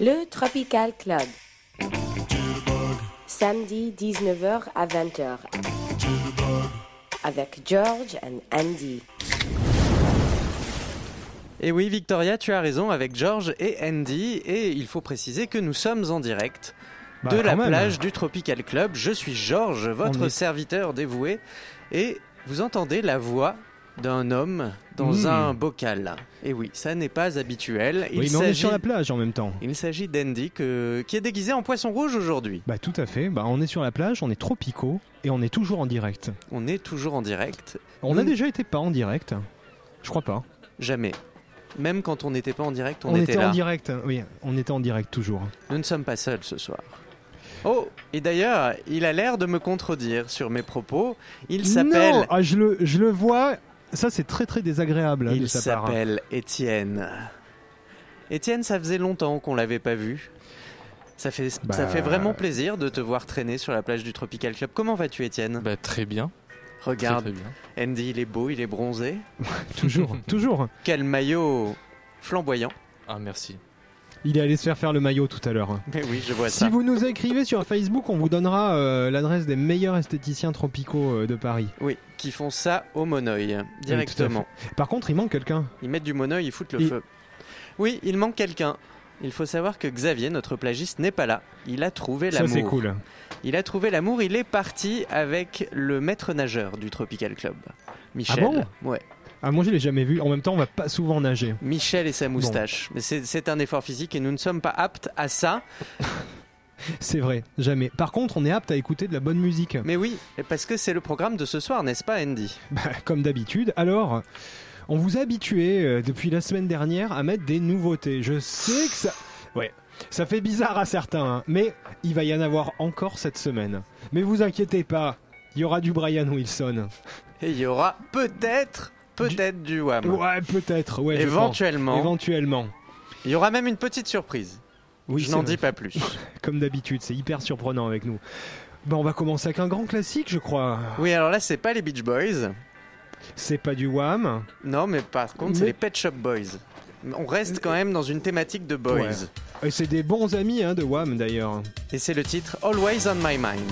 Le Tropical Club. Samedi 19h à 20h. Avec George and Andy. Et oui, Victoria, tu as raison avec George et Andy. Et il faut préciser que nous sommes en direct Bah, de la même. plage du Tropical Club. Je suis George, votre est- serviteur dévoué. Et vous entendez la voix d'un homme dans Mmh. un bocal. Et oui, ça n'est pas habituel. Il Oui, mais on est sur la plage en même temps. Il s'agit d'Andy qui est déguisé en poisson rouge aujourd'hui. Bah tout à fait. Bah on est sur la plage, on est tropicaux et on est toujours en direct. On est toujours en direct. On Nous- a déjà été pas en direct. Je crois pas. Jamais. Même quand on n'était pas en direct, on, On, était, était, là. en direct. Oui, on était en direct toujours. Nous ne sommes pas seuls ce soir. Oh, et d'ailleurs, il a l'air de me contredire sur mes propos. Il Non, s'appelle. ah, je le, je le vois. Ça c'est très très désagréable hein, Il part. s'appelle Étienne. Étienne, ça faisait longtemps qu'on l'avait pas vu. Ça fait, ça Bah. fait vraiment plaisir de te voir traîner sur la plage du Tropical Club. Comment vas-tu, Étienne? Bah, très bien. Très, Regarde, très bien. Andy, il est beau, il est bronzé. Toujours, toujours. Quel maillot flamboyant. Ah, merci. Il est allé se faire faire le maillot tout à l'heure. Mais oui, je vois Si ça. vous nous écrivez sur Facebook, on vous donnera euh, l'adresse des meilleurs esthéticiens tropicaux euh, de Paris. Oui, qui font ça au monoeil, directement. Par contre, il manque quelqu'un. Ils mettent du monoeil, ils foutent le Il- feu. Oui, il manque quelqu'un. Il faut savoir que Xavier, notre plagiste, n'est pas là. Il a trouvé Ça l'amour. c'est cool. Il a trouvé l'amour. Il est parti avec le maître nageur du Tropical Club, Michel. Ah bon? Ouais. Ah moi je l'ai jamais vu. En même temps, on va pas souvent nager. Michel et sa moustache. Mais c'est c'est un effort physique et nous ne sommes pas aptes à ça. C'est vrai, jamais. Par contre, on est apte à écouter de la bonne musique. Mais oui, parce que c'est le programme de ce soir, n'est-ce pas, Andy? Bah, comme d'habitude. Alors, on vous a habitué euh, depuis la semaine dernière à mettre des nouveautés. Je sais que ça. Ouais. Ça fait bizarre à certains, hein, mais il va y en avoir encore cette semaine. Mais vous inquiétez pas, il y aura du Brian Wilson. Et il y aura peut-être, peut-être du Wham. Ouais, peut-être, ouais. Éventuellement. Éventuellement. Il y aura même une petite surprise. Oui, Je n'en dis pas plus. Comme d'habitude, c'est hyper surprenant avec nous. On va commencer avec un grand classique, je crois. Oui, alors là, c'est pas les Beach Boys. C'est pas du Wham. Non, mais par contre, c'est les Pet Shop Boys. On reste quand même dans une thématique de boys. Ouais. Et c'est des bons amis hein, de Wham d'ailleurs. Et c'est le titre Always on My Mind.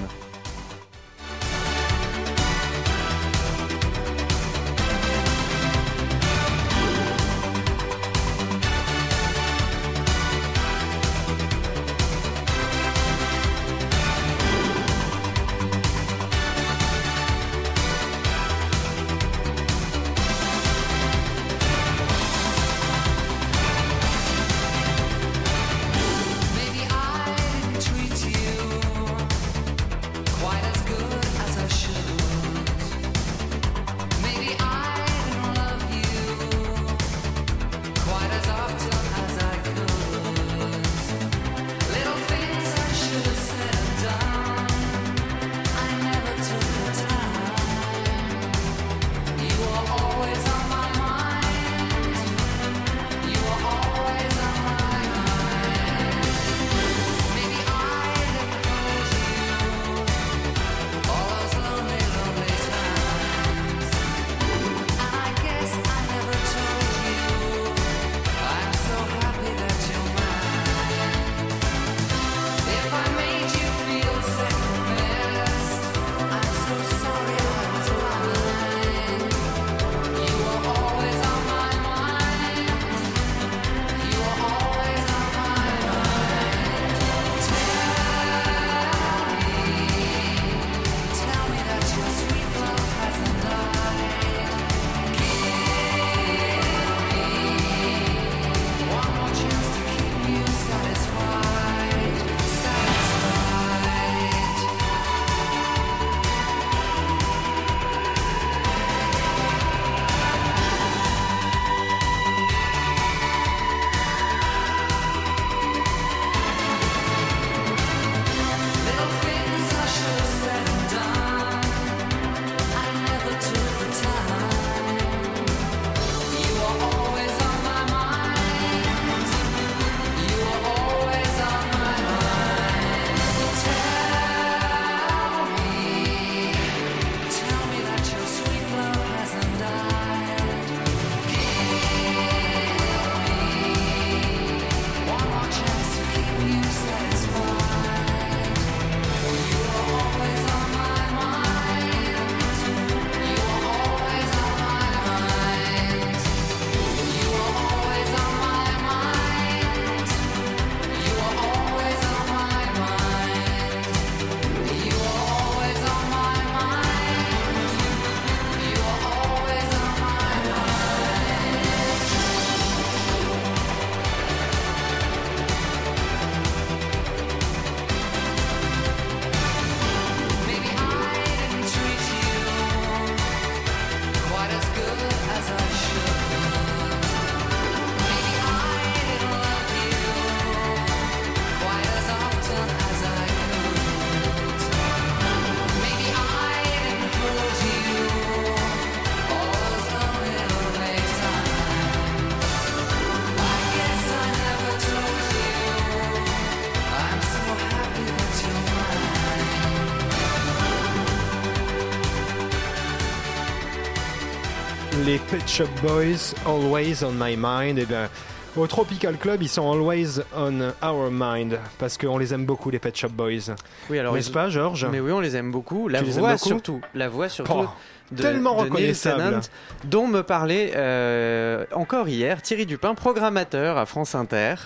Shop Boys, Always on My Mind. Et bien, au Tropical Club, ils sont always on our mind parce qu'on les aime beaucoup, les Pet Shop Boys. Oui, alors N'est-ce ils- pas, Georges? Mais oui, on les aime beaucoup. La Tu voix surtout. La voix surtout. Oh, de, tellement de reconnaissable. Tennant, dont me parlait euh, encore hier Thierry Dupin, programmateur à France Inter.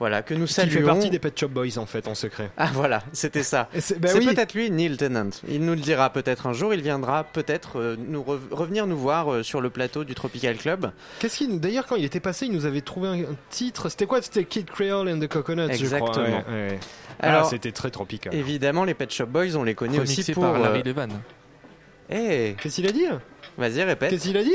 Voilà, que nous Qui saluons. fait partie des Pet Shop Boys en fait, en secret. Ah voilà, c'était ça. Et c'est bah oui. peut-être lui, Neil Tennant. Il nous le dira peut-être un jour. Il viendra peut-être euh, nous re- revenir nous voir euh, sur le plateau du Tropical Club. Qu'est-ce qu'il d'ailleurs quand il était passé, il nous avait trouvé un, un titre. C'était quoi? C'était Kid Creole and the Coconuts, je crois. Exactement. Ouais, ouais. Alors, ah, c'était très tropical. évidemment, les Pet Shop Boys, on les connaît Remixé aussi pour. par Larry euh, Levan. eh, Qu'est-ce qu'il a dit? Vas-y, répète. Qu'est-ce qu'il a dit?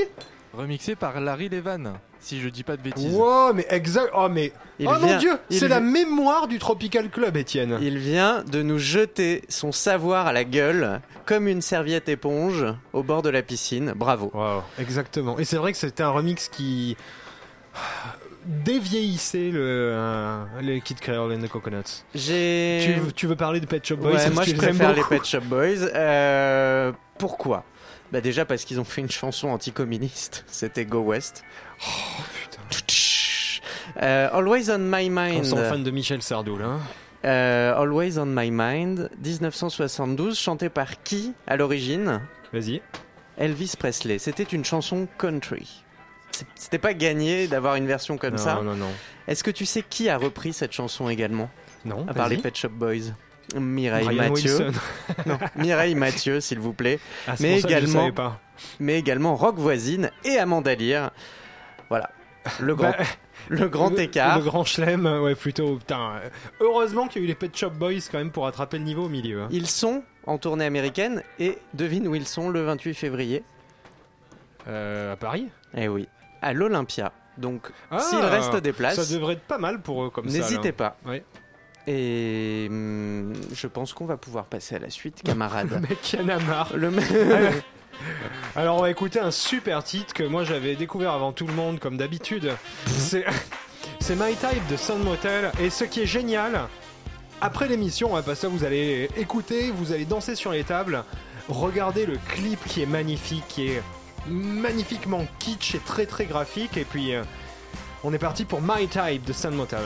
Remixé par Larry Levan, si je dis pas de bêtises. Wow, mais exact. Oh mais Il oh vient- mon dieu, il c'est la mémoire du Tropical Club, Étienne. Il vient de nous jeter son savoir à la gueule comme une serviette éponge au bord de la piscine. Bravo. Wow, exactement. Et c'est vrai que c'était un remix qui dévieillissait le, euh, les Kid Creole and the Coconuts. J'ai. Tu, veux- tu veux parler de Pet Shop Boys Ouais, moi je préfère les. Pet Shop Boys. Euh, pourquoi? Bah déjà parce qu'ils ont fait une chanson anticommuniste. C'était Go West. Oh, putain. Euh, Always on My On Mind. sont fans de Michel Sardou là. Euh, Always on My Mind, 1972, chanté par qui à l'origine? Vas-y. Elvis Presley. C'était une chanson country. C'était pas gagné d'avoir une version comme non, ça. non, non. Est-ce que tu sais qui a repris cette chanson également? Non, À part les. Pet Shop Boys. Mireille Brian Mathieu. Non, Mireille Mathieu, s'il vous plaît. Ah, Mais également- pas. Mais également Rock Voisine et Amanda Lear. Voilà. Le grand, Bah, le grand le- écart. Le grand chelem, ouais, plutôt. Putain. euh, Heureusement qu'il y a eu les Pet Shop Boys quand même pour attraper le niveau au milieu. hein. Ils sont en tournée américaine et devine où ils sont le 28 février. Euh, à Paris? Eh oui, à l'Olympia. Donc, Ah, s'il reste des places, Ça devrait être pas mal pour eux comme ça. n'hésitez pas. Ouais. Et hum, je pense qu'on va pouvoir passer à la suite, camarades. Le mec qui en a marre. le Alors on va écouter un super titre que moi j'avais découvert avant tout le monde comme d'habitude. C'est c'est My Type de Sun Motel et ce qui est génial après l'émission, on va pas ça vous allez écouter, vous allez danser sur les tables, regardez le clip qui est magnifique, qui est magnifiquement kitsch et très très graphique et puis euh, on est parti pour My Type de Sun Motel.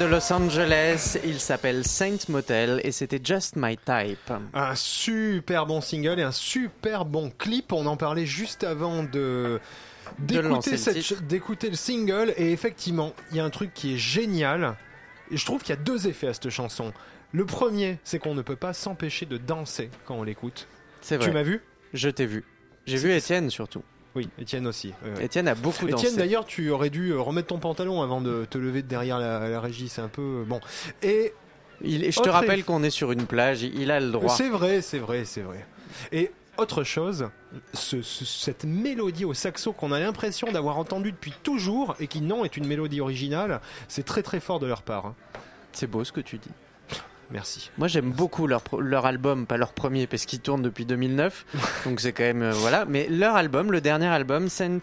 De Los Angeles, ils s'appellent Saint Motel et c'était Just My Type. Un super bon single et un super bon clip. On en parlait juste avant de d'écouter le le single et effectivement, il y a un truc qui est génial. Et je trouve qu'il y a deux effets à cette chanson. Le premier, c'est qu'on ne peut pas s'empêcher de danser quand on l'écoute. C'est Tu vrai. m'as vu? Je t'ai vu. J'ai vu Étienne surtout. Oui, Étienne aussi. Ouais. Étienne a beaucoup dansé. Étienne, d'ailleurs, tu aurais dû euh, remettre ton pantalon avant de te lever de derrière la, la régie. C'est un peu euh, bon. Et Il- je te Autre rappelle qu'on est sur une plage, il a le droit. C'est vrai, c'est vrai, c'est vrai. Et autre chose, ce- ce- cette mélodie au saxo qu'on a l'impression d'avoir entendue depuis toujours et qui non est une mélodie originale, c'est très très fort de leur part. hein. C'est beau ce que tu dis. Merci. Moi j'aime beaucoup leur, leur album, pas leur premier parce qu'ils tournent depuis 2009, donc c'est quand même euh, voilà. Mais leur album, le dernier album, Saint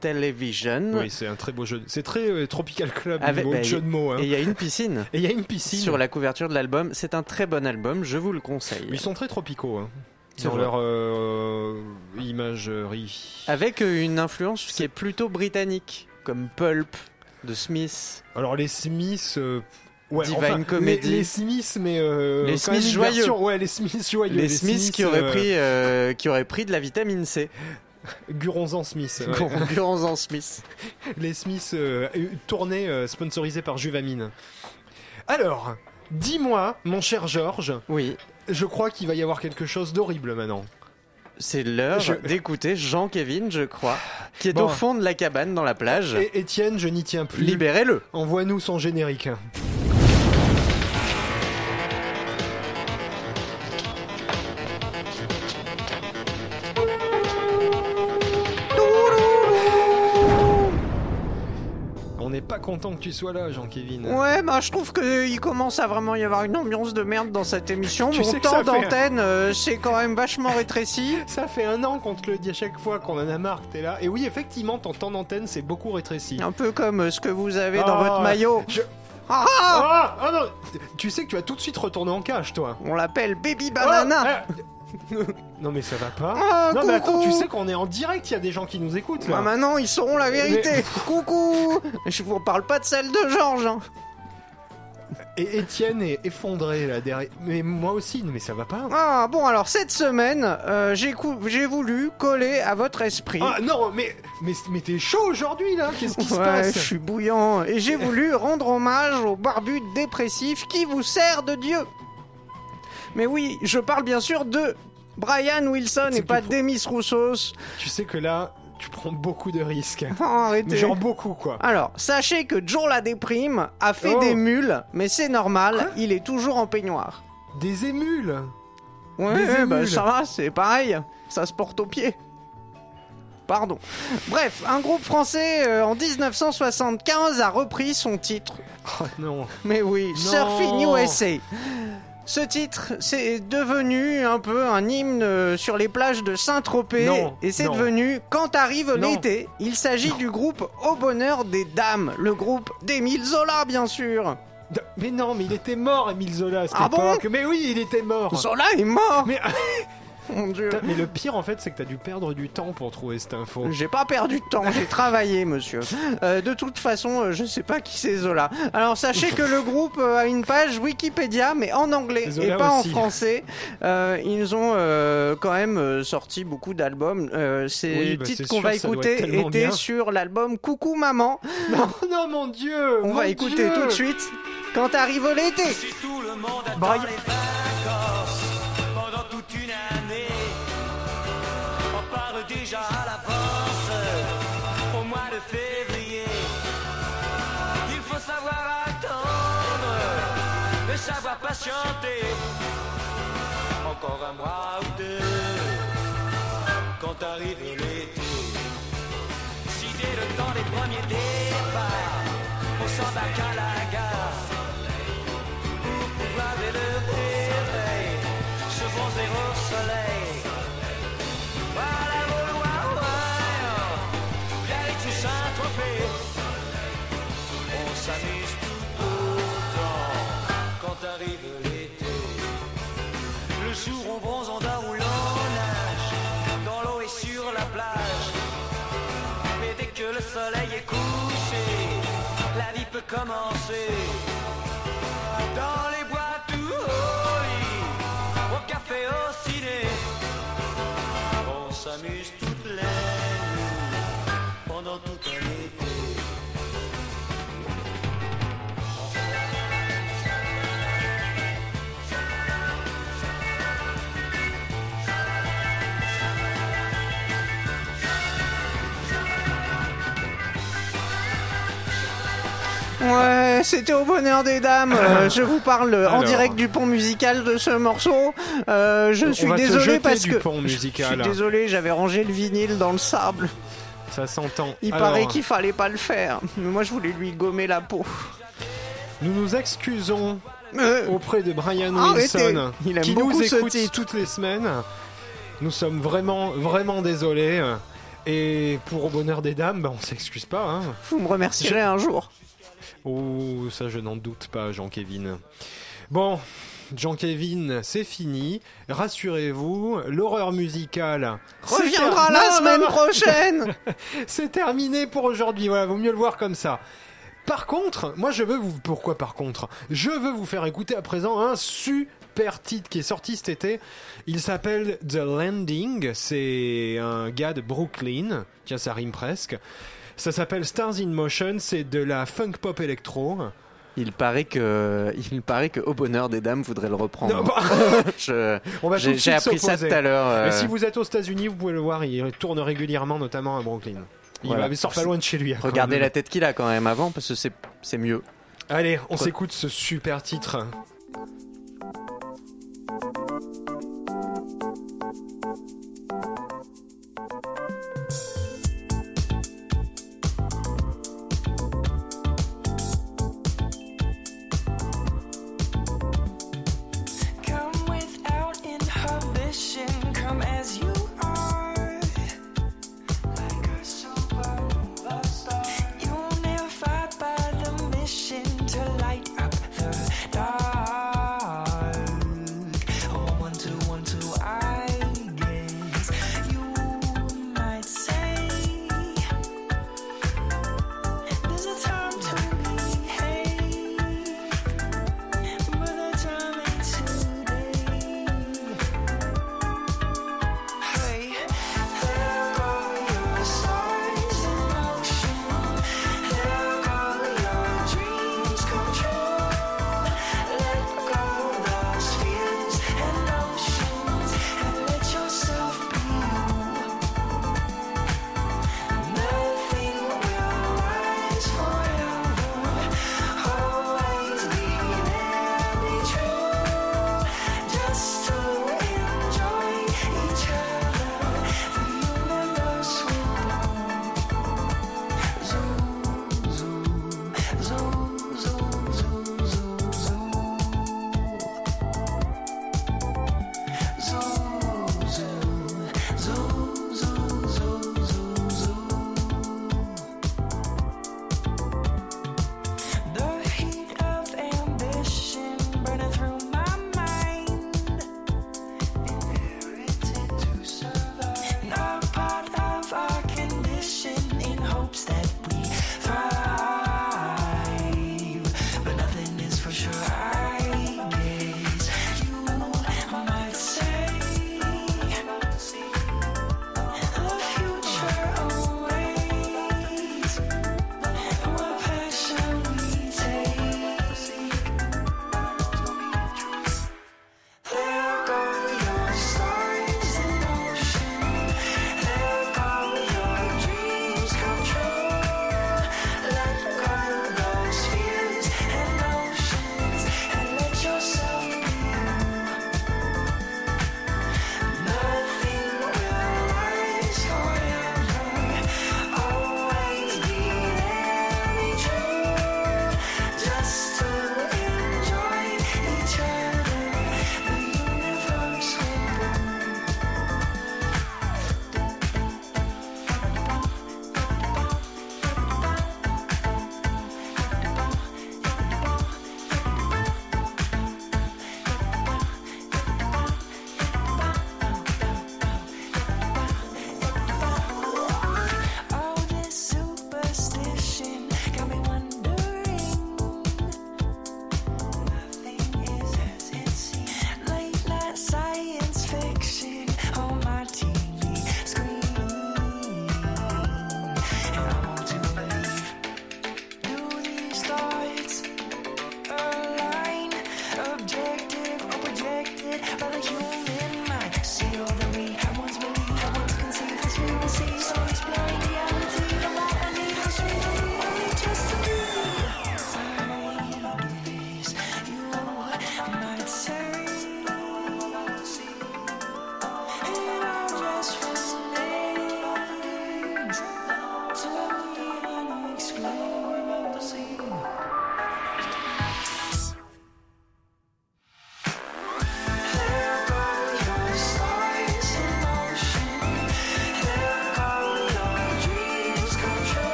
Television, Oui, c'est un très beau jeu. C'est très euh, Tropical Club Avec- niveau bah, jeu de mots. hein. et il y a une piscine Et il y a une piscine. sur la couverture de l'album. C'est un très bon album, je vous le conseille. Ils sont très tropicaux. hein, vrai. leur euh, imagerie. Avec euh, une influence qui est plutôt britannique, comme Pulp de Smith. Alors les Smiths. euh, Ouais, Divine enfin, Comedy. Les, les Smiths, mais euh, Les Smiths joyeux. version- ouais, les Smiths joyeux. Les, Smiths, qui auraient euh, pris euh, qui auraient pris de la vitamine C. Guronzan Smith. ouais. En Smith. les Smiths tournés sponsorisés par Juvamine. Alors, dis-moi, mon cher Georges, Oui, je crois qu'il va y avoir quelque chose d'horrible maintenant. c'est l'heure Je- d'écouter Jean-Kévin, je crois, qui est Bon. au fond de la cabane dans la plage. Et Étienne, je n'y tiens plus. Libérez-le. Envoie-nous son générique. Content que tu sois là, Jean-Kévin. Ouais, bah je trouve qu'il commence à vraiment y avoir une ambiance de merde dans cette émission. Tu Mon sais que temps ça fait- d'antenne, euh, c'est quand même vachement rétréci. Ça fait un an qu'on te le dit à chaque fois qu'on en a marre que t'es là. Et oui, effectivement, ton temps d'antenne s'est beaucoup rétréci. Un peu comme euh, ce que vous avez dans Ah, votre maillot. je- Ah Ah, ah non Tu sais que tu vas tout de suite retourner en cage, toi. On l'appelle Baby Banana. Ah, ah. non mais ça va pas. Ah, non mais attends, coucou. tu sais qu'on est en direct, il y a des gens qui nous écoutent là. Bah maintenant, ils sauront la vérité. Coucou Je vous parle pas de celle de Georges. hein. Et Étienne est effondré là derrière. Mais moi aussi, mais ça va pas. Ah bon, alors cette semaine, euh, j'ai cou- voulu coller à votre esprit. Ah non, mais mais, mais t'es chaud aujourd'hui là Qu'est-ce qui se passe je suis bouillant et j'ai voulu rendre hommage au barbu dépressif qui vous sert de Dieu. Mais oui, je parle bien sûr de Brian Wilson et pas Demis Roussos. Tu sais que là, tu prends beaucoup de risques. Mais genre beaucoup quoi. Alors, sachez que Joe la déprime a fait Oh. des mules, mais c'est normal, Quoi il est toujours en peignoir. Des émules. Ouais, Des bah, ça va, c'est pareil, ça se porte au pied. Pardon. Bref, un groupe français euh, en 1975 a repris son titre. Oh non. Mais oui, Non. Surfing USA. Ce titre, c'est devenu un peu un hymne euh, sur les plages de Saint-Tropez. Et c'est devenu, quand arrive l'été, il s'agit du groupe Au Bonheur des Dames. Le groupe d'Émile Zola, bien sûr. D- Mais non, mais il était mort, Émile Zola à cette Ah bon mais oui, il était mort. Zola est mort Mais, Mon Dieu. Putain, mais le pire en fait, c'est que t'as dû perdre du temps pour trouver cette info. J'ai pas perdu de temps, j'ai travaillé, monsieur. Euh, de toute façon, euh, je sais pas qui c'est Zola. Alors sachez que le groupe euh, a une page Wikipédia, mais en anglais Zola et pas aussi. en français. Euh, ils ont euh, quand même sorti beaucoup d'albums. Euh, ces Oui, bah, titres qu'on va écouter étaient bien. sur l'album Coucou Maman. Non, non, mon Dieu. On mon va écouter Dieu. tout de suite quand arrive l'été. Si tout le monde attend Brian- les déjà à l'avance au mois de février. Il faut savoir attendre et savoir patienter. Encore un mois ou deux quand arrive l'été. Si dès le temps des premiers départs, on s'embarque à la gare jour on bronze, on dort l'on nage Dans l'eau et sur la plage. Mais dès que le soleil est couché La vie peut commencer. Dans les boîtes ou au Au café, au ciné. On s'amuse tous Ouais, c'était au bonheur des dames. Euh, je vous parle euh, en Alors. direct du pont musical de ce morceau. Euh, je suis va te désolé jeter parce du que pont je musical. suis désolé, j'avais rangé le vinyle dans le sable. Ça s'entend. Il Alors, paraît qu'il fallait pas le faire, mais moi je voulais lui gommer la peau. Nous nous excusons Euh, auprès de Brian Arrêtez. Wilson Il aime qui beaucoup nous ce écoute titre. toutes les semaines. Nous sommes vraiment, vraiment désolés. Et pour au bonheur des dames, bah, on s'excuse pas. Hein. vous me remercierez un jour. Oh, ça je n'en doute pas, Jean-Kévin. Bon, Jean-Kévin, c'est fini. Rassurez-vous, l'horreur musicale Reviendra ter- la Non, non, semaine non, prochaine. C'est terminé pour aujourd'hui. Voilà, vaut mieux le voir comme ça. Par contre, moi je veux vous. Pourquoi par contre? Je veux vous faire écouter à présent un super titre qui est sorti cet été. Il s'appelle The Landing. C'est un gars de Brooklyn. Tiens, ça rime presque. Ça s'appelle Stars in Motion. C'est de la funk pop électro. Il paraît que, il paraît que Au Bonheur des Dames voudrait le reprendre. Non, bah, Je- on va tout J'ai de j'ai suite appris ça s'opposer. tout à l'heure. euh, Mais si vous êtes aux États-Unis, vous pouvez le voir. Il tourne régulièrement, notamment à Brooklyn. Il, Voilà. va, il sort pas loin de chez lui. hein, quand Regardez même. la tête qu'il a quand même avant parce que c'est c'est mieux. Allez, on s'écoute ce super titre.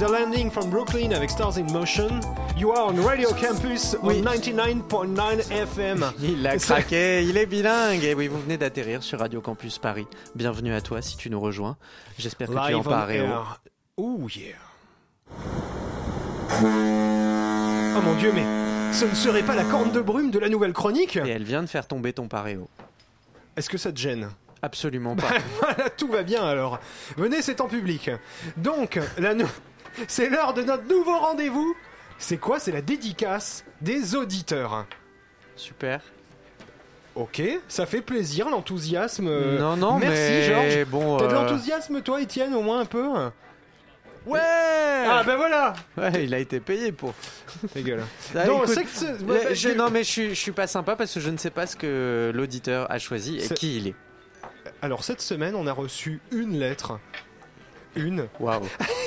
The Landing from Brooklyn avec Stars in Motion. You are on Radio Campus Oui. on 99.9 FM. Il a craqué, il est bilingue. Et oui, vous venez d'atterrir sur Radio Campus Paris. Bienvenue à toi si tu nous rejoins. J'espère que tu es en Live on paréo. air. Oh yeah. Oh mon dieu, mais ce ne serait pas la corne de brume de la nouvelle chronique? Et elle vient de faire tomber ton paréo. Est-ce que ça te gêne? Absolument pas. Voilà, tout va bien alors. Venez, c'est en public. Donc, la nou- c'est l'heure de notre nouveau rendez-vous. C'est quoi? C'est la dédicace des auditeurs. Super. Ok, ça fait plaisir l'enthousiasme. non, non, merci mais Georges. bon. T'as de euh, l'enthousiasme toi, Étienne, au moins un peu? Ouais. Ah ben voilà Ouais, il a été payé pour. Ta gueule. Ah, Non, écoute, c'est que c'est- je- que- non, mais je suis, je suis pas sympa parce que je ne sais pas ce que l'auditeur a choisi et C'est- qui il est. Alors cette semaine, on a reçu une lettre. Une Waouh.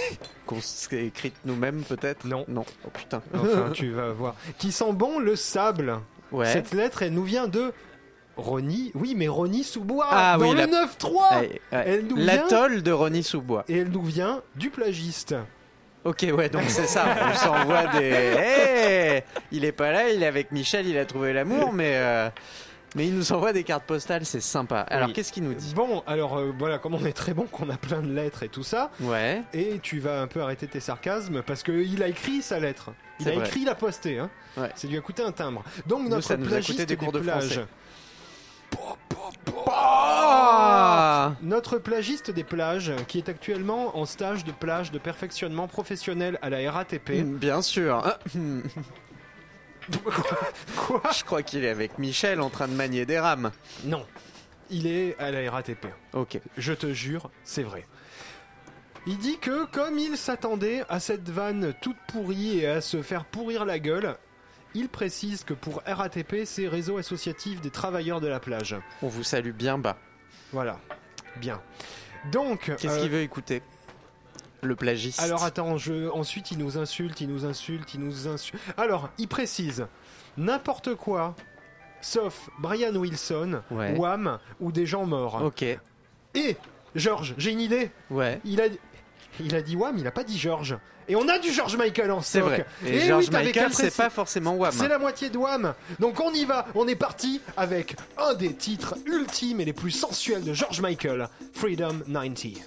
Qu'on s'est écrite nous-mêmes peut-être? Non. Non. Oh putain. Enfin, tu vas voir. Qui sent bon le sable. Ouais. Cette lettre, elle nous vient de Ronnie. Oui, mais Ronnie Sous-Bois. Ah dans oui, le la- 9-3. Ouais, ouais. Elle nous vient- L'atoll de Ronnie Sous-Bois. Et elle nous vient du plagiste. Ok, ouais, donc c'est ça. On s'envoie des. Hey il est pas là, il est avec Michel, il a trouvé l'amour, mais. euh, Mais il nous envoie des cartes postales, c'est sympa. Alors, Oui. qu'est-ce qu'il nous dit? Bon, alors euh, voilà, comme on est très bon, qu'on a plein de lettres et tout ça, Ouais. et tu vas un peu arrêter tes sarcasmes parce que il a écrit sa lettre. Il a vrai. écrit la postée. Hein. Ouais. Ça lui a coûté un timbre. Donc notre nous plagiste coûté des cours de. Ah Notre plagiste des plages, qui est actuellement en stage de plage de perfectionnement professionnel à la RATP. Bien sûr. Quoi Je crois qu'il est avec Michel en train de manier des rames. Non. Il est à la RATP. Ok. Je te jure, c'est vrai. Il dit que comme il s'attendait à cette vanne toute pourrie et à se faire pourrir la gueule, il précise que pour RATP, c'est Réseau Associatif des Travailleurs de la Plage. On vous salue bien bas. Voilà. Bien. Donc... Qu'est-ce euh, qu'il veut écouter? Le plagiste. Alors attends, je... ensuite il nous insulte, il nous insulte, il nous insulte. Alors, il précise n'importe quoi, sauf Brian Wilson, Ouais. Wham ou des gens morts. Ok. Et Georges, j'ai une idée. Ouais. Il a, il a dit Wham, il a pas dit Georges. Et on a du George Michael en C'est stock. vrai. Et, Eh George oui, Michael, c'est pas forcément Wham. C'est la moitié de Wham. Donc on y va. On est parti avec un des titres ultimes et les plus sensuels de George Michael, Freedom 90.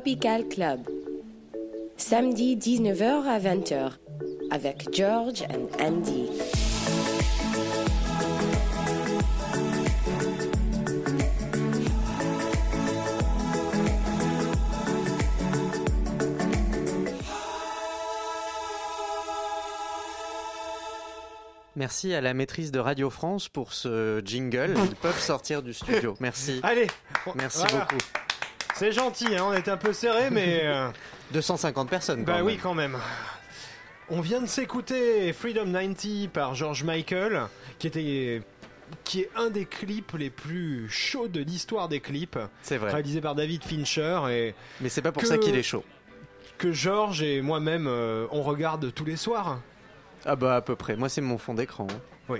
Tropical Club. Samedi 19h à 20h avec George and Andy. Merci à la maîtrise de Radio France pour ce jingle. Ils peuvent sortir du studio. Merci. Allez, Merci voilà. beaucoup. C'est gentil, hein, on était un peu serré, mais. euh, 250 personnes. Bah oui, quand même. On vient de s'écouter Freedom 90 par George Michael, qui était qui est un des clips les plus chauds de l'histoire des clips, C'est vrai. réalisé par David Fincher et Mais c'est pas pour Que- ça qu'il est chaud. que George et moi-même euh, on regarde tous les soirs. Ah bah à peu près. Moi c'est mon fond d'écran. hein.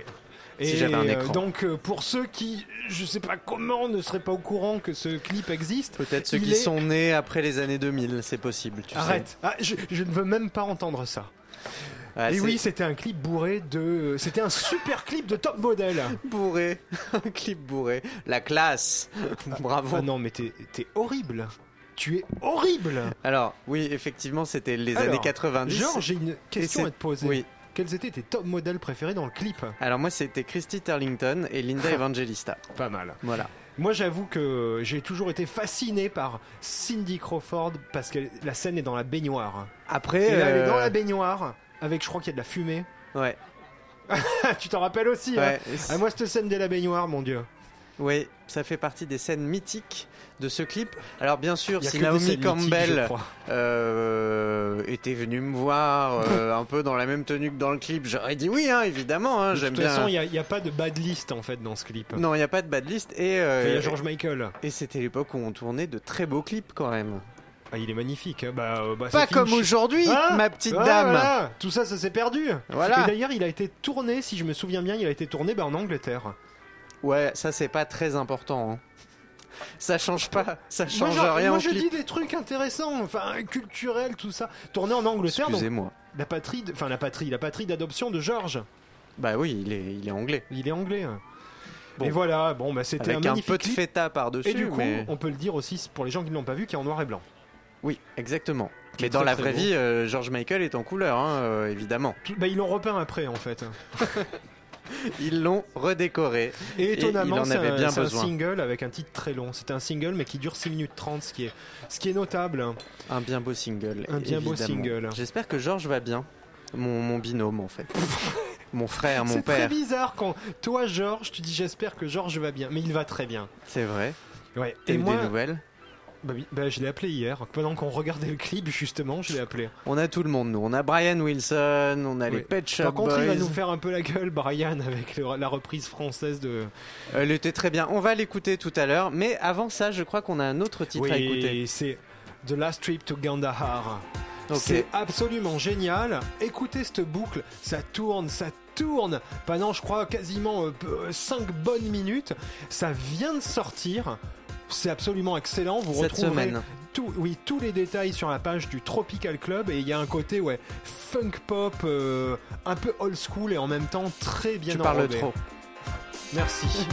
Et Si j'avais un euh, écran. donc euh, pour ceux qui, je sais pas comment, ne seraient pas au courant que ce clip existe, Peut-être ceux qui est- sont nés après les années 2000, c'est possible. Tu arrête. Ah, je, je ne veux même pas entendre ça. sais. Ah, et oui, c'était un clip bourré de, c'était un super clip de top modèle. bourré. un clip bourré. La classe. Bravo. Ah non, mais t'es horrible. Tu es horrible. Alors oui, effectivement, c'était les Alors, années 90. Genre, j'ai une question à te poser. Oui. Quels étaient tes top modèles préférés dans le clip Alors moi c'était Christy Turlington et Linda Evangelista. Pas mal. Voilà. Moi, j'avoue que j'ai toujours été fasciné par Cindy Crawford parce que la scène est dans la baignoire. Après. Et là, elle est dans euh, la baignoire avec, je crois qu'il y a de la fumée. Ouais. tu t'en rappelles aussi hein Ouais. Ah, moi, cette scène de la baignoire, mon dieu. Oui, ça fait partie des scènes mythiques de ce clip. Alors bien sûr, si Naomi Campbell euh, était venue me voir euh, un peu dans la même tenue que dans le clip, j'aurais dit oui, hein, évidemment. Hein, De J'aime toute façon, il bien. n'y a, pas de bad list en fait dans ce clip. Non, il n'y a pas de bad list et euh, Il y a George Michael. et c'était l'époque où on tournait de très beaux clips quand même. Ah, il est magnifique. hein. Bah, euh, bah, Pas comme aujourd'hui, ma petite Ah, dame. voilà. Tout ça, ça s'est perdu. Voilà. Et d'ailleurs, il a été tourné, si je me souviens bien, il a été tourné bah, en Angleterre. Ouais, ça c'est pas très important. hein. Ça change pas, ça Moi, change genre- rien moi, je clip. dis des trucs intéressants, enfin culturels, tout ça. Tourné en Angleterre, donc Excusez-moi. la patrie, enfin la patrie, la patrie d'adoption de George. Bah oui, il est, il est anglais. Il est anglais. hein. Bon. Et voilà, bon, bah c'était un Avec un magnifique peu de clip. feta par-dessus. Et du coup, mais... on peut le dire aussi pour les gens qui ne l'ont pas vu, qui est en noir et blanc. Oui, exactement. Mais dans la vraie vie, euh, George Michael est en couleur, hein, euh, évidemment. Tout- bah, ils l'ont repeint après, en fait. Ils l'ont redécoré. Et étonnamment, il en c'est avait un, bien c'est un besoin. single avec un titre très long. C'est un single, mais qui dure 6 minutes 30, ce qui est, ce qui est notable. Un bien beau single. Un bien beau single. J'espère que George va bien. Mon, mon binôme, en fait. mon frère, mon C'est très père. bizarre quand toi, Georges, tu dis j'espère que Georges va bien, mais il va très bien. C'est vrai. Ouais. T'as Et eu moi, des nouvelles? Bah, bah, je l'ai appelé hier. Pendant qu'on regardait le clip, justement, je l'ai appelé. On a tout le monde, nous. On a Brian Wilson, on a les. Pet Shop Par contre, il va nous faire un peu la gueule, Brian, avec le- la reprise française de. Elle était très bien. On va l'écouter tout à l'heure. Mais avant ça, je crois qu'on a un autre titre à écouter. Oui, c'est The Last Trip to Gandahar. C'est absolument génial. Écoutez cette boucle, ça tourne, ça tourne pendant, je crois, quasiment 5 bonnes minutes. Ça vient de sortir. C'est absolument excellent. Vous Cette retrouverez semaine. tout, oui, tous les détails sur la page du Tropical Club et il y a un côté ouais, funk pop, euh, un peu old school et en même temps très bien Tu parles enrobé. trop. Merci.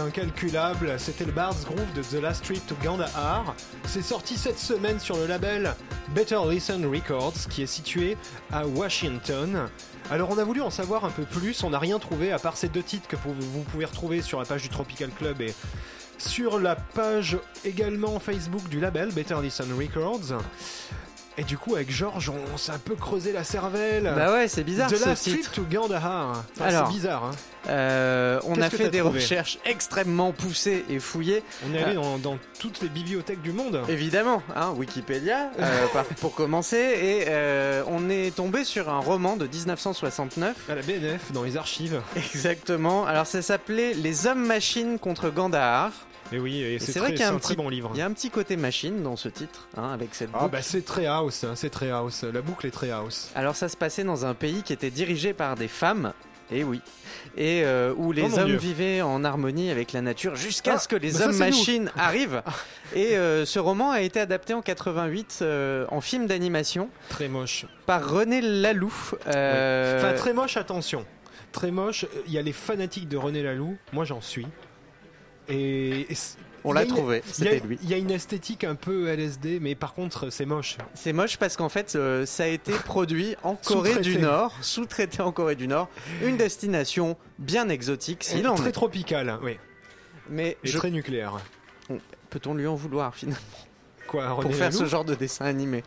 incalculable, c'était le Bard's Groove de The Last Trip to Kandahar. C'est sorti cette semaine sur le label Better Listen Records qui est situé à Washington. Alors on a voulu en savoir un peu plus, on n'a rien trouvé à part ces deux titres que vous pouvez retrouver sur la page du Tropical Club et sur la page également Facebook du label Better Listen Records. Et du coup avec Georges on s'est un peu creusé la cervelle. Bah ouais, c'est bizarre ce Last titre. To Kandahar. Ah, Alors. c'est bizarre. Hein. Euh, on Qu'est-ce a fait des recherches extrêmement poussées et fouillées. On est allé dans, dans toutes les bibliothèques du monde. Évidemment, hein, Wikipédia euh, pour commencer, et euh, on est tombé sur un roman de 1969. À la BNF, dans les archives. Exactement. Alors ça s'appelait Les hommes machines contre Gandahar. Et oui, et c'est vrai qu'il y a un petit- bon livre. Il y a un petit côté machine dans ce titre, hein, avec cette Ah bah c'est très house, hein, c'est très house. La boucle est très house. Alors ça se passait dans un pays qui était dirigé par des femmes. Et oui. Et euh, où les Oh hommes Dieu. vivaient en harmonie avec la nature jusqu'à Ah, ce que les bah hommes machines arrivent. Et euh, ce roman a été adapté en 88 euh, en film d'animation Très moche. par René Laloux. Euh, Enfin très moche, attention. Très moche. Il y a les fanatiques de René Laloux. Moi j'en suis. Et, et c- on l'a trouvé, Il y, a, c'était lui. il y a une esthétique un peu LSD, mais par contre c'est moche. C'est moche parce qu'en fait, euh, ça a été produit en Corée du Nord, sous-traité en Corée du Nord, une destination bien exotique, s'il en très est. tropical, oui. Mais Et je- très nucléaire. peut-on lui en vouloir finalement? Quoi, pour faire ce genre de dessin animé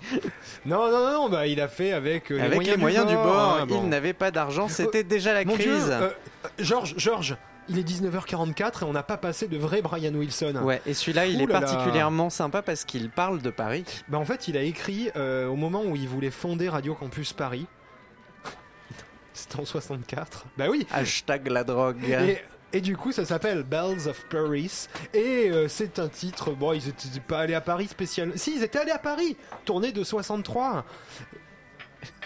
Non, non, non, non, bah il a fait avec, euh, Avec les moyens du bord, bon. il n'avait pas d'argent, c'était déjà la Mon crise. Dieu, euh, Georges, Georges, il est 19h44 et on n'a pas passé de vrai Brian Wilson. Ouais, et celui-là, il est là. particulièrement sympa parce qu'il parle de Paris. Bah en fait, il a écrit euh, au moment où il voulait fonder Radio Campus Paris. C'était en 64. Bah oui. Hashtag la drogue. Et, et du coup, ça s'appelle Bells of Paris. Et euh, c'est un titre. Bon, ils étaient pas allés à Paris spécialement. Si, ils étaient allés à Paris. Tournée de 63.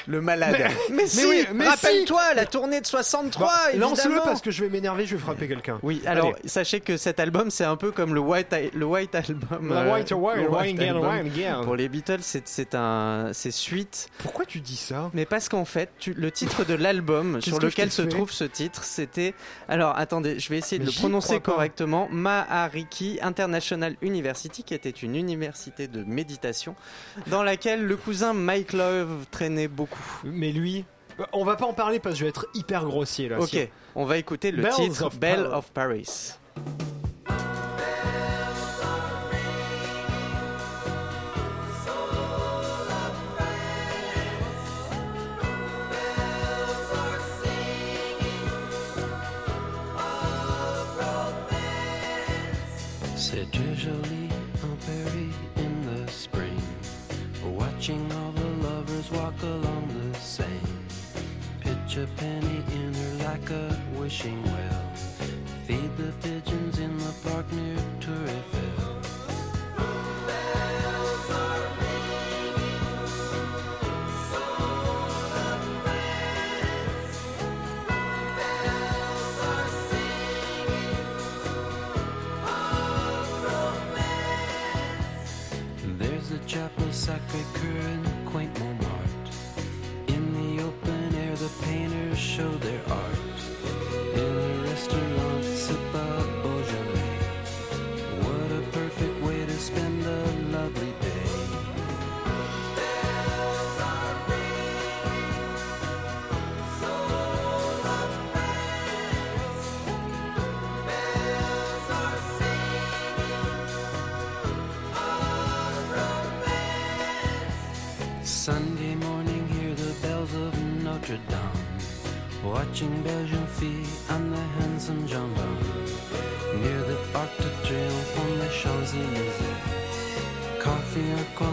Le malade. Mais, si, oui, mais rappelle-toi, la tournée de 63, Bah, Lance-le parce que je vais m'énerver, je vais frapper quelqu'un. Oui, alors Allez. sachez que cet album, c'est un peu comme le White, le White Album. Euh, White Wine, le Again, Album. Again. Pour les Beatles, c'est c'est un, c'est suite. Pourquoi tu dis ça? Mais parce qu'en fait, tu- le titre de l'album sur lequel se trouve ce titre, c'était. Alors, attendez, je vais essayer de Mais le j'y prononcer correctement. Mahariki International University, qui était une université de méditation, dans laquelle le cousin Mike Love traînait beaucoup. Mais lui. On va pas en parler parce que je vais être hyper grossier là. Ok, si- on va écouter le Bells titre of Bell of Paris.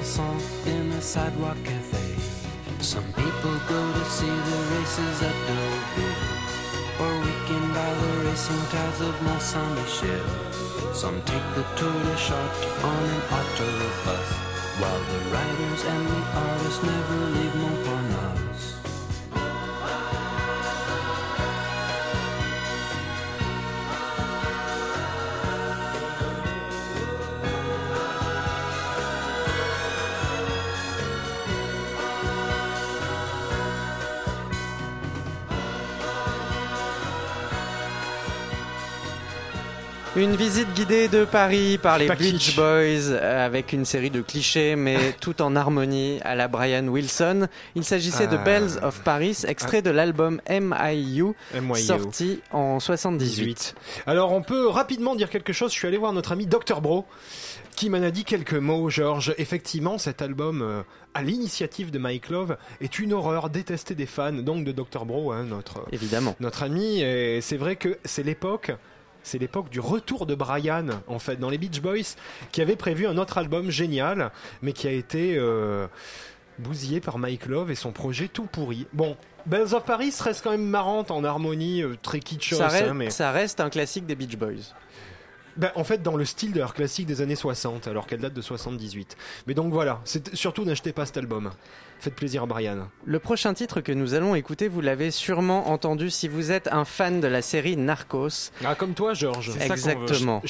Croissant in a sidewalk cafe. Some people go to see the races at Deauville. Or weekend by the racing tides of Mont Saint-Michel. Some take the Tour de Chartres on an autobus. While the writers and the artists never leave Montparnasse. Une visite guidée de Paris par les Beach. Boys euh, avec une série de clichés mais tout en harmonie à la Brian Wilson. Il s'agissait de Ah. Bells of Paris, extrait de l'album M.I.U. Sorti en 78. Alors on peut rapidement dire quelque chose. Je suis allé voir notre ami Dr Bro qui m'en a dit quelques mots, Georges. Effectivement, cet album euh, à l'initiative de Mike Love est une horreur détestée des fans, donc de Dr Bro, hein, notre Évidemment. notre ami. Et c'est vrai que c'est l'époque. C'est l'époque du retour de Brian, en fait, dans les Beach Boys, qui avait prévu un autre album génial, mais qui a été euh, bousillé par Mike Love et son projet tout pourri. Bon, Bells of Paris reste quand même marrante en harmonie, euh, très kitschos, Ça, reste- hein, mais ça reste un classique des Beach Boys. ben, en fait dans le style de leur classique des années 60, alors qu'elle date de 78. Mais donc voilà, surtout n'achetez pas cet album. Faites plaisir à Brian. Le prochain titre que nous allons écouter, vous l'avez sûrement entendu si vous êtes un fan de la série Narcos. Ah comme toi, Georges. Ça. Exactement.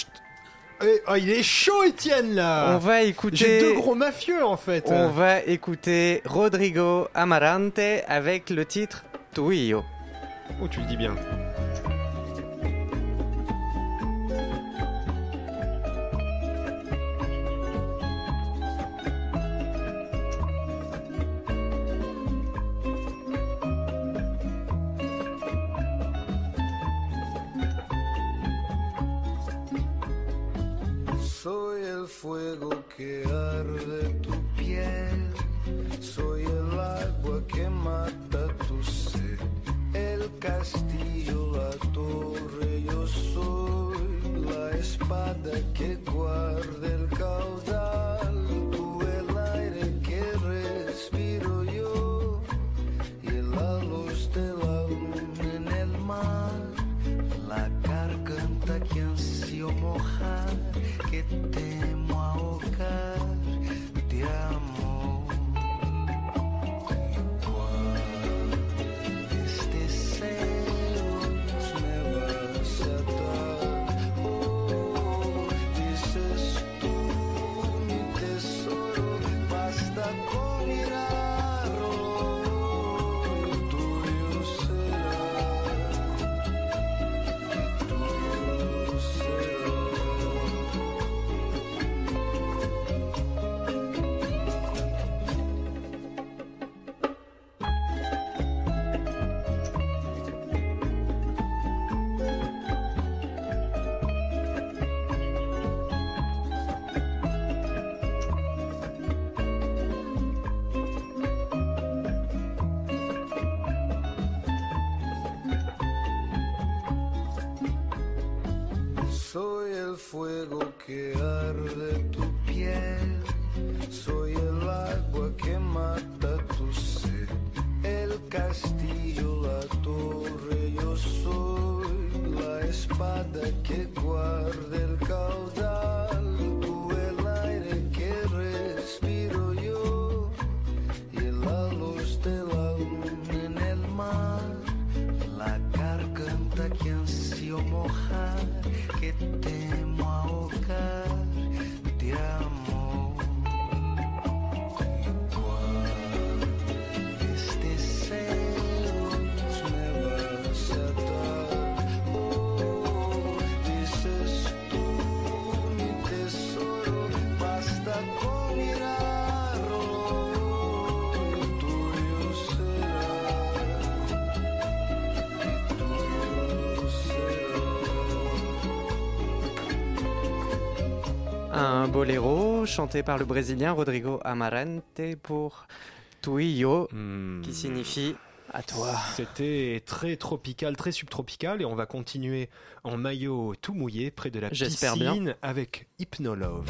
Eh, oh, il est chaud, Étienne là. On va J'ai écouter. deux gros mafieux en fait. On va écouter Rodrigo Amarante avec le titre Tuyo. Oh, tu le dis bien. Fuego que arde tu piel, que guarda el caudal, tú el aire que respiro yo y la luz de la luna en el mar, la garganta que ansio mojar, que temo boléro chanté par le Brésilien Rodrigo Amarante pour Tuyo, Hmm. qui signifie à toi. C'était très tropical, très subtropical, et on va continuer en maillot tout mouillé près de la piscine avec Hypnolove.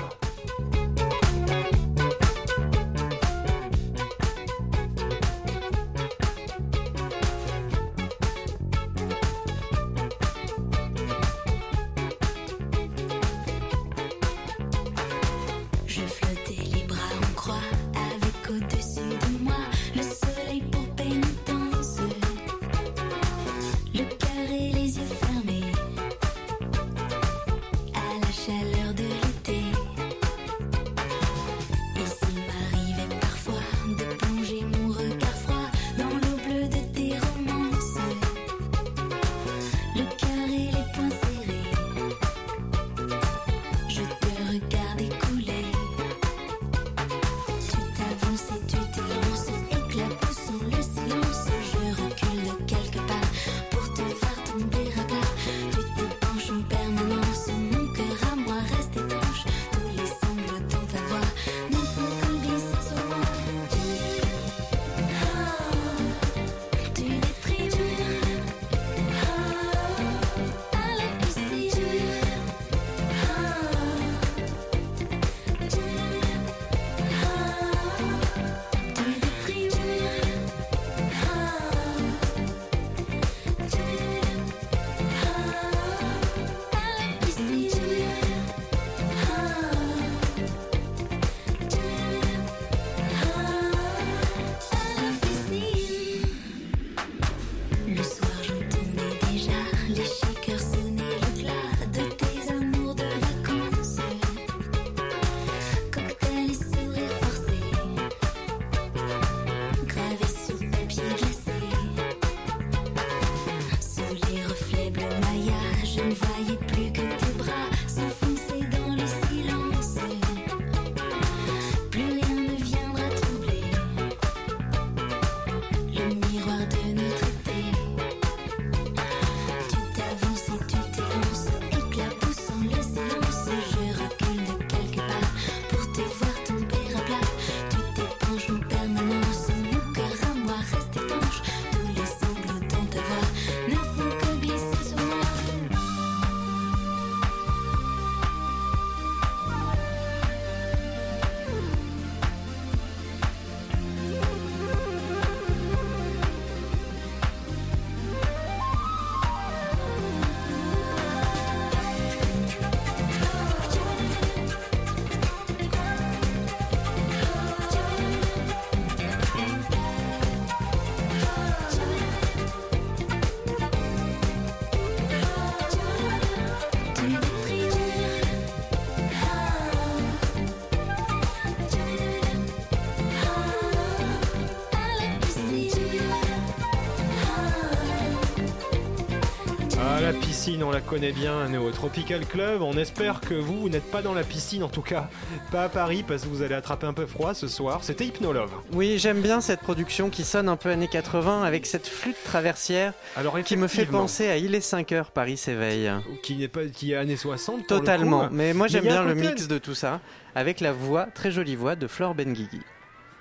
La connaît bien, au Tropical Club. On espère que vous, vous n'êtes pas dans la piscine, en tout cas, pas à Paris, parce que vous allez attraper un peu froid ce soir. C'était Hypnolove. Oui, j'aime bien cette production qui sonne un peu années 80 avec cette flûte traversière Alors, qui me fait penser à Il est 5 heures, Paris s'éveille. Qui n'est pas, qui est années 60. pour le Totalement. Mais moi j'aime bien le mix de tout ça avec la voix, très jolie voix de Flore Benguigui.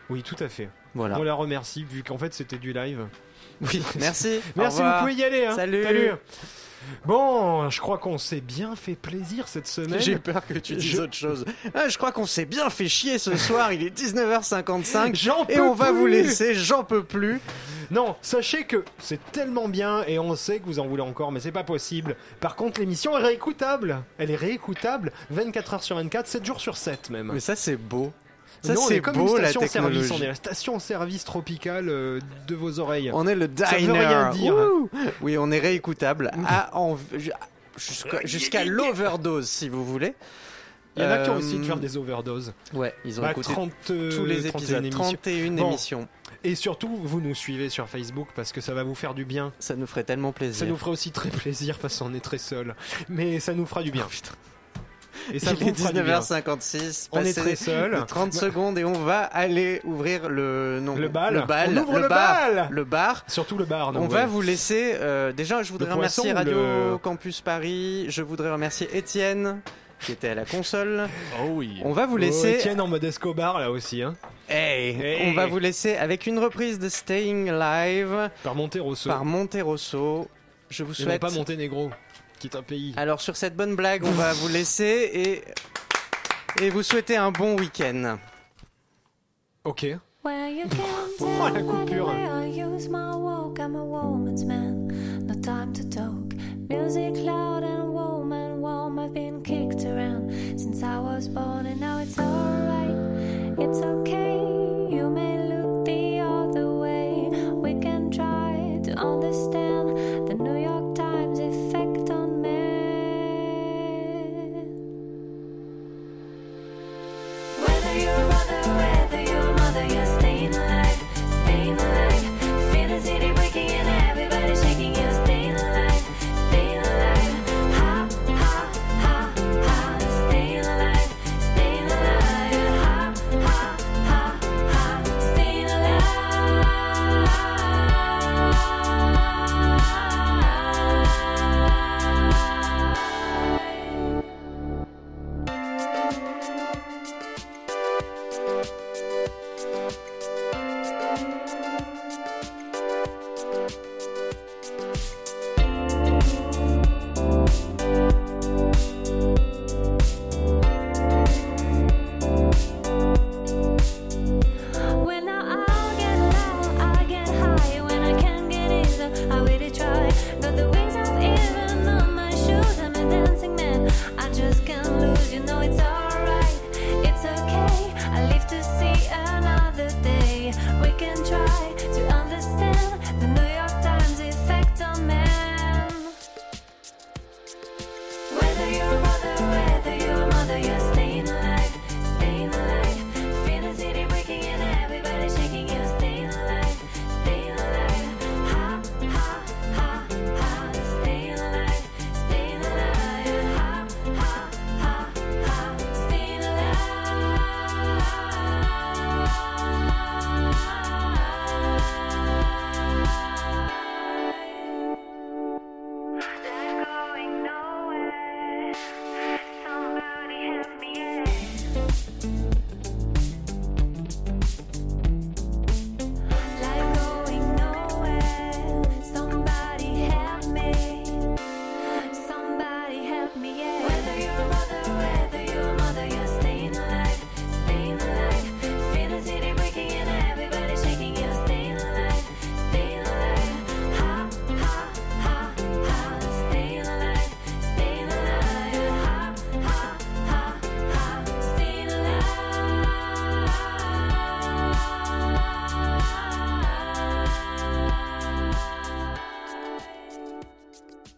Oui, tout à fait. Voilà. On la remercie, vu qu'en fait, c'était du live. Oui, merci. Merci, vous pouvez y aller. Hein. Salut. Bon, je crois qu'on s'est bien fait plaisir cette semaine. J'ai peur que tu dises Je- autre chose. Ah, je crois qu'on s'est bien fait chier ce soir. Il est 19h55 J'en et peux on va vous laisser. J'en peux plus. Non, sachez que c'est tellement bien et on sait que vous en voulez encore, mais c'est pas possible. Par contre, l'émission est réécoutable. Elle est réécoutable 24 heures sur 24, 7 jours sur 7 même. Mais ça c'est beau. Ça c'est est comme beau une la station-service. technologie. On est la station-service tropicale euh, de vos oreilles. On est le Ça diner. veut rien dire. Ouh. Oui, on est réécoutable à en- jusqu'à l'overdose si vous voulez. Il y en a qui ont Euh, essayé de faire des overdoses. Ouais, ils ont Bah, écouté 30, euh, tous les 31 épisodes, émissions. 31 Bon. émissions. Et surtout, vous nous suivez sur Facebook parce que ça va vous faire du bien. Ça nous ferait tellement plaisir. Ça nous ferait aussi très plaisir parce qu'on est très seul. Mais ça nous fera du bien. Et ça Il est vous fera du bien. 19h56. On est très seul. de 30 secondes et on va aller ouvrir le non, Le bal. Le bal. On ouvre le bar. bal. Le bar. Surtout le bar. non, On ouais. va vous laisser. euh, déjà, je voudrais Le remercier Radio le- Campus Paris. Je voudrais remercier Étienne qui était à la console. Oh oui. On va vous Oh, laisser. Étienne en mode Escobar là aussi. Hein. Hey, Hey. On va vous laisser avec une reprise de Staying Live Par Monterosso. par Monterosso. Je vous Et non souhaite. pas Monténégro, qui un pays. Alors sur cette bonne blague, on va vous laisser et, et vous souhaiter un bon week-end. Ok. Oh la coupure. time to talk. Music loud and warm and warm. I've been kicked around since I was born, and now it's alright. It's okay. You may look the other way. We can try to understand.